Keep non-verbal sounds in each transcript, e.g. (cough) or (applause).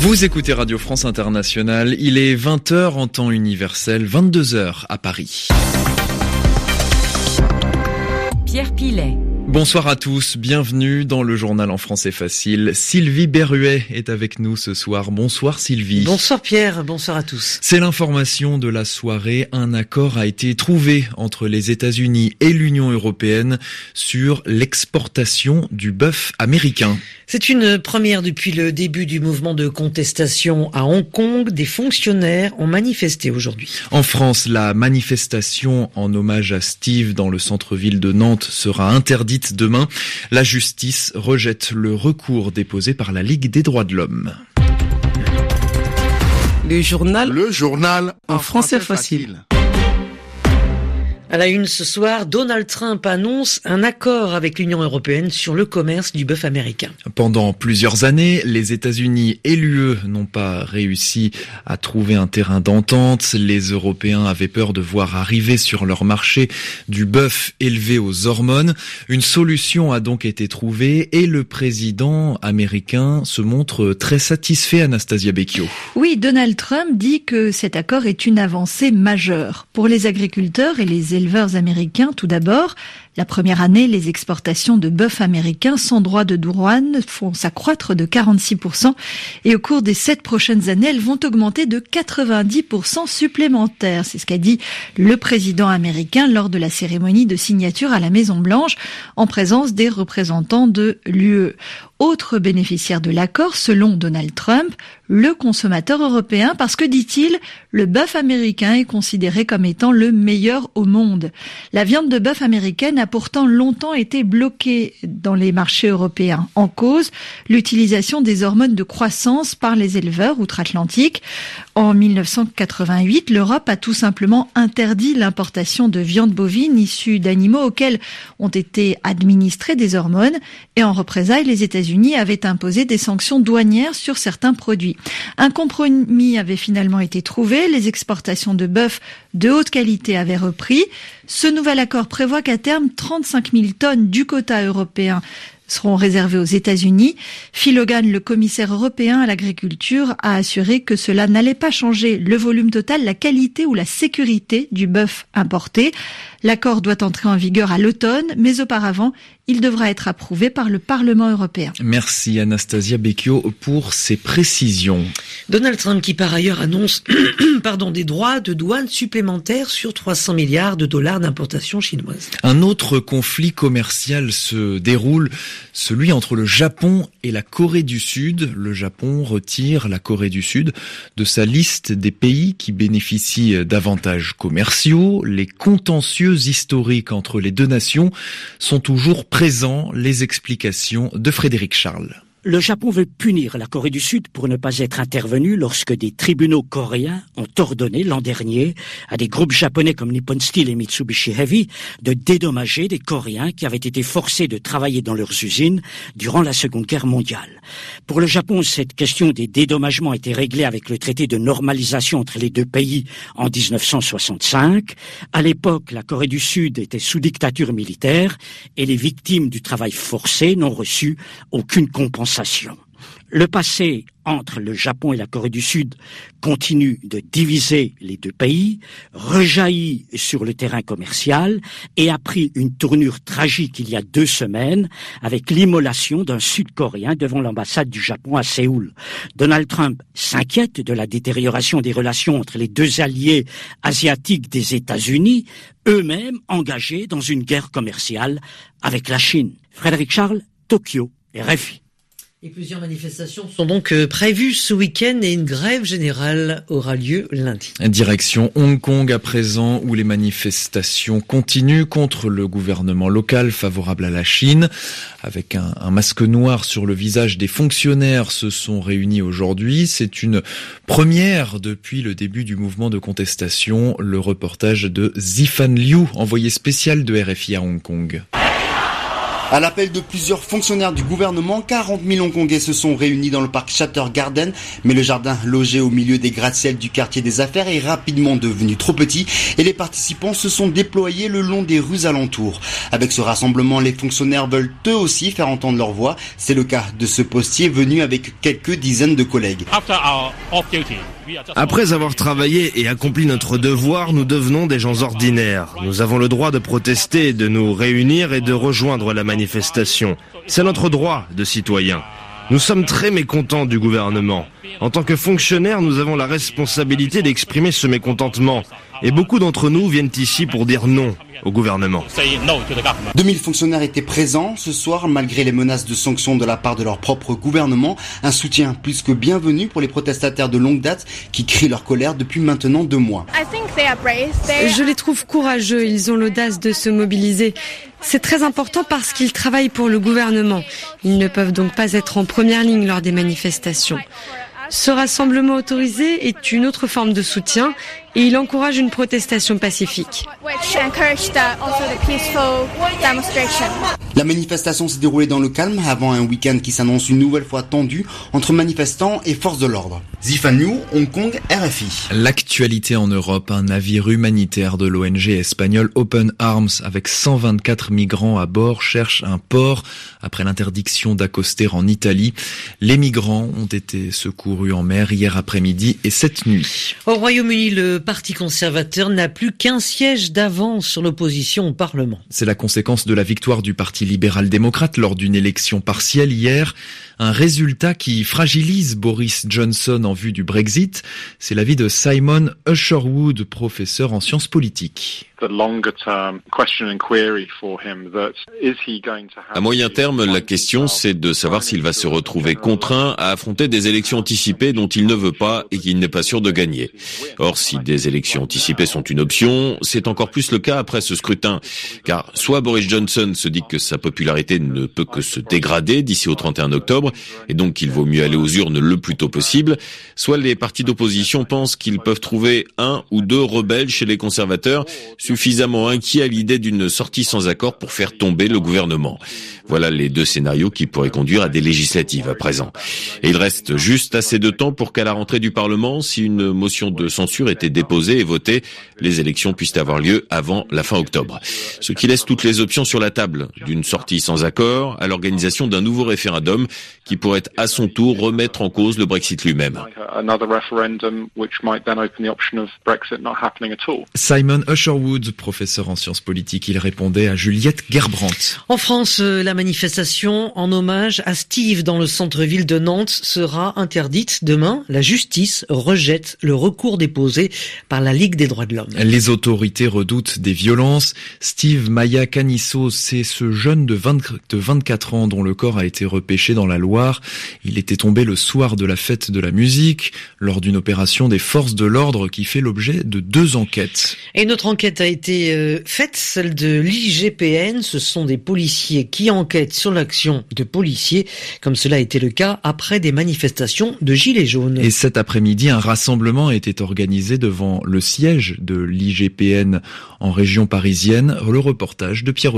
Vous écoutez Radio France Internationale, il est 20h en temps universel, 22h à Paris. Pierre Pilet. Bonsoir à tous, bienvenue dans le journal en français facile. Sylvie Berruet est avec nous ce soir. Bonsoir Sylvie. Bonsoir Pierre, bonsoir à tous. C'est l'information de la soirée. Un accord a été trouvé entre les États-Unis et l'Union européenne sur l'exportation du bœuf américain. C'est une première depuis le début du mouvement de contestation à Hong Kong. Des fonctionnaires ont manifesté aujourd'hui. En France, la manifestation en hommage à Steve dans le centre-ville de Nantes sera interdite demain. La justice rejette le recours déposé par la Ligue des droits de l'homme. Le journal. Le journal en français facile. À la une ce soir, Donald Trump annonce un accord avec l'Union européenne sur le commerce du bœuf américain. Pendant plusieurs années, les États-Unis et l'UE n'ont pas réussi à trouver un terrain d'entente. Les Européens avaient peur de voir arriver sur leur marché du bœuf élevé aux hormones. Une solution a donc été trouvée et le président américain se montre très satisfait, Anastasia Becchio. Oui, Donald Trump dit que cet accord est une avancée majeure pour les agriculteurs et les éleveurs américains tout d'abord. La première année, les exportations de bœuf américain sans droit de douane font s'accroître de 46% et au cours des sept prochaines années, elles vont augmenter de 90% supplémentaires. C'est ce qu'a dit le président américain lors de la cérémonie de signature à la Maison Blanche en présence des représentants de l'UE. Autre bénéficiaire de l'accord, selon Donald Trump, le consommateur européen, parce que, dit-il, le bœuf américain est considéré comme étant le meilleur au monde. La viande de bœuf américaine a pourtant longtemps été bloquée dans les marchés européens. En cause, l'utilisation des hormones de croissance par les éleveurs outre-Atlantique. En 1988, l'Europe a tout simplement interdit l'importation de viande bovine issue d'animaux auxquels ont été administrées des hormones et en représailles, les États-Unis avaient imposé des sanctions douanières sur certains produits. Un compromis avait finalement été trouvé, les exportations de bœuf de haute qualité avaient repris. Ce nouvel accord prévoit qu'à terme, 35 000 tonnes du quota européen seront réservées aux États-Unis. Phil Hogan, le commissaire européen à l'agriculture, a assuré que cela n'allait pas changer le volume total, la qualité ou la sécurité du bœuf importé. L'accord doit entrer en vigueur à l'automne, mais auparavant, il devra être approuvé par le Parlement européen. Merci Anastasia Becchio pour ces précisions. Donald Trump qui par ailleurs annonce (coughs) pardon, des droits de douane supplémentaires sur 300 milliards de dollars d'importation chinoise. Un autre conflit commercial se déroule, celui entre le Japon et la Corée du Sud. Le Japon retire la Corée du Sud de sa liste des pays qui bénéficient d'avantages commerciaux. Les contentieux historiques entre les deux nations sont toujours présents. Les explications de Frédéric Charles. Le Japon veut punir la Corée du Sud pour ne pas être intervenu lorsque des tribunaux coréens ont ordonné l'an dernier à des groupes japonais comme Nippon Steel et Mitsubishi Heavy de dédommager des Coréens qui avaient été forcés de travailler dans leurs usines durant la Seconde Guerre mondiale. Pour le Japon, cette question des dédommagements a été réglée avec le traité de normalisation entre les deux pays en 1965. À l'époque, la Corée du Sud était sous dictature militaire et les victimes du travail forcé n'ont reçu aucune compensation le passé entre le Japon et la Corée du Sud continue de diviser les deux pays, rejaillit sur le terrain commercial et a pris une tournure tragique il y a deux semaines avec l'immolation d'un Sud-Coréen devant l'ambassade du Japon à Séoul. Donald Trump s'inquiète de la détérioration des relations entre les deux alliés asiatiques des États-Unis, eux-mêmes engagés dans une guerre commerciale avec la Chine. Frédéric Charles, Tokyo, RFI. Et plusieurs manifestations sont donc euh, prévues ce week-end et une grève générale aura lieu lundi. Direction Hong Kong à présent où les manifestations continuent contre le gouvernement local favorable à la Chine. Avec un, un masque noir sur le visage des fonctionnaires se sont réunis aujourd'hui. C'est une première depuis le début du mouvement de contestation. Le reportage de Zifan Liu, envoyé spécial de RFI à Hong Kong. À l'appel de plusieurs fonctionnaires du gouvernement, 40 000 Hongkongais se sont réunis dans le parc Chatter Garden, mais le jardin logé au milieu des gratte-ciel du quartier des affaires est rapidement devenu trop petit et les participants se sont déployés le long des rues alentours. Avec ce rassemblement, les fonctionnaires veulent eux aussi faire entendre leur voix. C'est le cas de ce postier venu avec quelques dizaines de collègues. Après avoir travaillé et accompli notre devoir, nous devenons des gens ordinaires. Nous avons le droit de protester, de nous réunir et de rejoindre la manifestation. C'est notre droit de citoyen. Nous sommes très mécontents du gouvernement. En tant que fonctionnaires, nous avons la responsabilité d'exprimer ce mécontentement. Et beaucoup d'entre nous viennent ici pour dire non au gouvernement. 2000 fonctionnaires étaient présents ce soir malgré les menaces de sanctions de la part de leur propre gouvernement. Un soutien plus que bienvenu pour les protestataires de longue date qui crient leur colère depuis maintenant deux mois. Je les trouve courageux, ils ont l'audace de se mobiliser. C'est très important parce qu'ils travaillent pour le gouvernement. Ils ne peuvent donc pas être en première ligne lors des manifestations. Ce rassemblement autorisé est une autre forme de soutien et il encourage une protestation pacifique. La manifestation s'est déroulée dans le calme avant un week-end qui s'annonce une nouvelle fois tendu entre manifestants et forces de l'ordre. Zifan Liu, Hong Kong, RFI. L'actualité en Europe, un navire humanitaire de l'ONG espagnole Open Arms avec 124 migrants à bord cherche un port après l'interdiction d'accoster en Italie. Les migrants ont été secourus en mer hier après-midi et cette nuit. Au Royaume-Uni, le Parti conservateur n'a plus qu'un siège d'avance sur l'opposition au Parlement. C'est la conséquence de la victoire du Parti libéral-démocrate lors d'une élection partielle hier. Un résultat qui fragilise Boris Johnson en vue du Brexit. C'est l'avis de Simon Usherwood, professeur en sciences politiques. À moyen terme, la question, c'est de savoir s'il va se retrouver contraint à affronter des élections anticipées dont il ne veut pas et qu'il n'est pas sûr de gagner. Or, si des élections anticipées sont une option, c'est encore plus le cas après ce scrutin. Car soit Boris Johnson se dit que sa popularité ne peut que se dégrader d'ici au 31 octobre, et donc qu'il vaut mieux aller aux urnes le plus tôt possible, soit les partis d'opposition pensent qu'ils peuvent trouver un ou deux rebelles chez les conservateurs suffisamment inquiets à l'idée d'une sortie sans accord pour faire tomber le gouvernement. Voilà les deux scénarios qui pourraient conduire à des législatives à présent. Et il reste juste assez de temps pour qu'à la rentrée du Parlement, si une motion de censure était déposée et votée, les élections puissent avoir lieu avant la fin octobre. Ce qui laisse toutes les options sur la table, d'une sortie sans accord à l'organisation d'un nouveau référendum qui pourrait à son tour remettre en cause le Brexit lui-même. Simon Usherwood, professeur en sciences politiques, il répondait à Juliette Gerbrandt. En France, euh, la manifestation en hommage à Steve dans le centre-ville de Nantes sera interdite demain. La justice rejette le recours déposé par la Ligue des droits de l'homme. Les autorités redoutent des violences. Steve Maya Canisso, c'est ce jeune de, 20, de 24 ans dont le corps a été repêché dans la Loire. Il était tombé le soir de la fête de la musique lors d'une opération des forces de l'ordre qui fait l'objet de deux enquêtes. Et notre enquête a été euh, faite, celle de l'IGPN. Ce sont des policiers qui enquêtent enquête sur l'action de policiers, comme cela a été le cas après des manifestations de Gilets jaunes. Et cet après-midi, un rassemblement était organisé devant le siège de l'IGPN en région parisienne. Le reportage de Pierre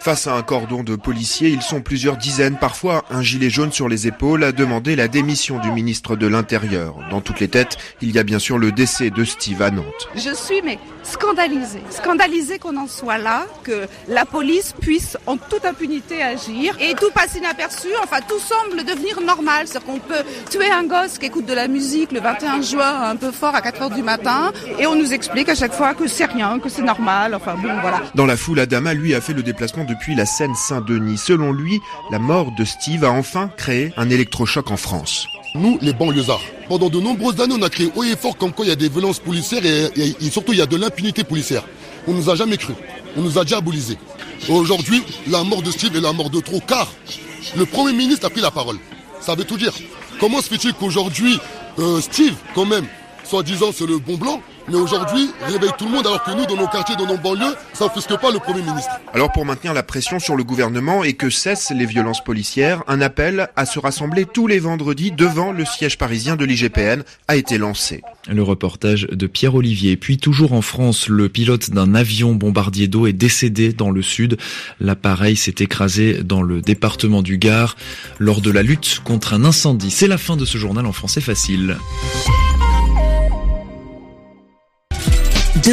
Face à un cordon de policiers, ils sont plusieurs dizaines, parfois un gilet jaune sur les épaules, à demander la démission du ministre de l'Intérieur. Dans toutes les têtes, il y a bien sûr le décès de Steve à Nantes. Je suis mais scandalisée, scandalisée qu'on en soit là, que la police puisse en toute impunité agir et tout passe inaperçu. Enfin, tout semble devenir normal, c'est-à-dire qu'on peut tuer un gosse qui écoute de la musique le 21 juin un peu fort à 4 heures du matin et on nous explique à chaque fois que c'est rien, que c'est normal. Enfin bon, voilà. Dans la foule, Adama lui a fait le déplacement depuis la Seine-Saint-Denis. Selon lui, la mort de Steve a enfin créé un électrochoc en France. Nous, les banlieusards, pendant de nombreuses années, on a créé haut et fort comme quoi il y a des violences policières et, surtout il y a de l'impunité policière. On nous a jamais cru. On nous a diabolisés. Aujourd'hui, la mort de Steve est la mort de trop, car le Premier ministre a pris la parole. Ça veut tout dire. Comment se fait-il qu'aujourd'hui, euh, Steve, quand même, soi-disant c'est le bon blanc, Mais aujourd'hui, réveille tout le monde alors que nous, dans nos quartiers, dans nos banlieues, ça n'offusque pas le Premier ministre. Alors pour maintenir la pression sur le gouvernement et que cessent les violences policières, un appel à se rassembler tous les vendredis devant le siège parisien de l'IGPN a été lancé. Le reportage de Pierre Olivier. Puis toujours en France, le pilote d'un avion bombardier d'eau est décédé dans le sud. L'appareil s'est écrasé dans le département du Gard lors de la lutte contre un incendie. C'est la fin de ce journal en français facile.